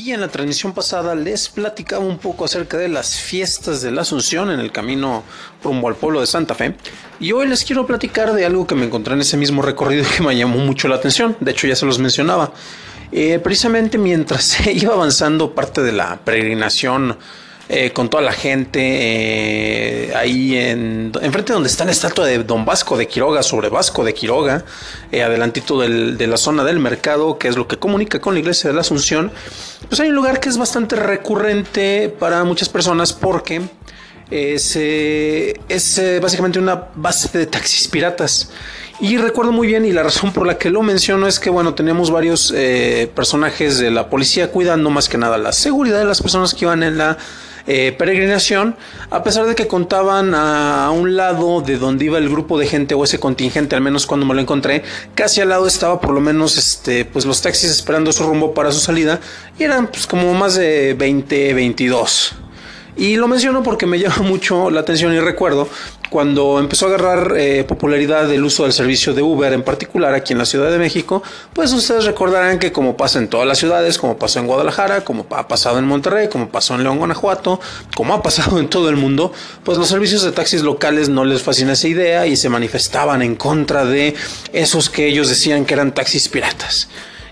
Y en la transmisión pasada les platicaba un poco acerca de las fiestas de la Asunción en el camino rumbo al pueblo de Santa Fe. Y hoy les quiero platicar de algo que me encontré en ese mismo recorrido que me llamó mucho la atención. De hecho ya se los mencionaba. Eh, precisamente mientras se iba avanzando parte de la peregrinación eh, con toda la gente eh, ahí en enfrente donde está la estatua de Don Vasco de Quiroga sobre Vasco de Quiroga, eh, adelantito de la zona del mercado, que es lo que comunica con la iglesia de la Asunción, pues hay un lugar que es bastante recurrente para muchas personas porque es, es básicamente una base de taxis piratas. Y recuerdo muy bien, y la razón por la que lo menciono es que, bueno, teníamos varios personajes de la policía cuidando más que nada la seguridad de las personas que iban en la eh, peregrinación, a pesar de que contaban a, un lado de donde iba el grupo de gente o ese contingente, al menos cuando me lo encontré, casi al lado estaba por lo menos este, pues los taxis esperando su rumbo para su salida y eran pues como más de 20, 22. Y lo menciono porque me llama mucho la atención y recuerdo cuando empezó a agarrar eh, popularidad el uso del servicio de Uber, en particular aquí en la Ciudad de México, pues ustedes recordarán que como pasa en todas las ciudades, como pasó en Guadalajara, como ha pasado en Monterrey, como pasó en León, Guanajuato, como ha pasado en todo el mundo, pues los servicios de taxis locales no les fascina esa idea y se manifestaban en contra de esos que ellos decían que eran taxis piratas.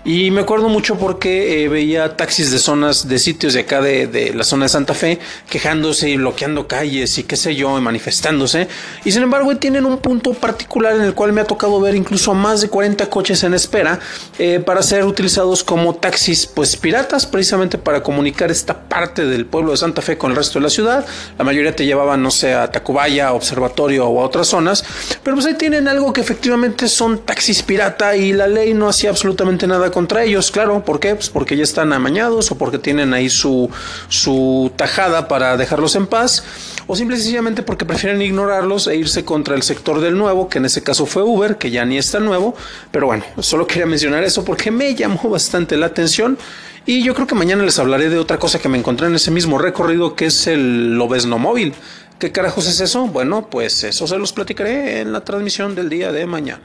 Y me acuerdo mucho porque eh, veía taxis de zonas, de sitios de acá de, la zona de Santa Fe, quejándose y bloqueando calles y qué sé yo, manifestándose. Y sin embargo tienen un punto particular en el cual me ha tocado ver incluso más de 40 coches en espera eh, para ser utilizados como taxis pues piratas, precisamente para comunicar esta parte del pueblo de Santa Fe con el resto de la ciudad. La mayoría te llevaban, no sé, a Tacubaya, Observatorio o a otras zonas. Pero pues ahí tienen algo que efectivamente son taxis pirata y la ley no hacía absolutamente nada contra ellos, claro. ¿Por qué? Pues porque ya están amañados o porque tienen ahí su, su tajada para dejarlos en paz o simple y sencillamente porque prefieren ignorarlos e irse contra el sector del nuevo, que en ese caso fue Uber, que ya ni está nuevo. Pero bueno, solo quería mencionar eso porque me llamó bastante la atención. Y yo creo que mañana les hablaré de otra cosa que me encontré en ese mismo recorrido, que es el Lobesno Móvil. ¿Qué carajos es eso? Bueno, pues eso se los platicaré en la transmisión del día de mañana.